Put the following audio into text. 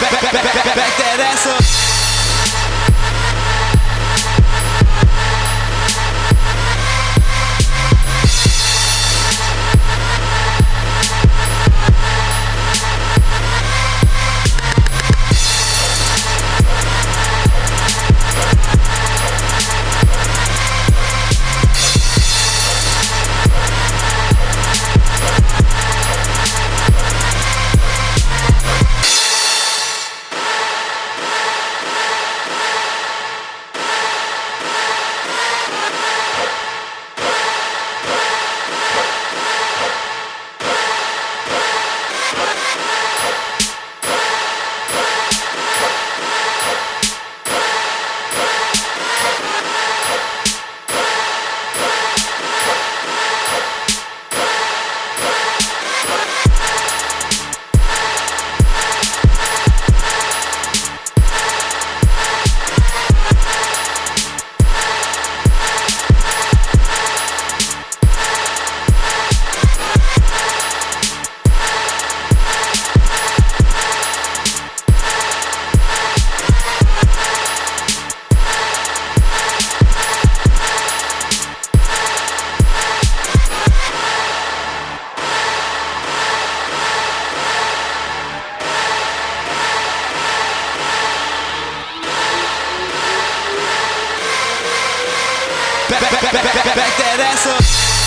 back, back, back, back, back that ass up. Back, back, back, back, that ass up.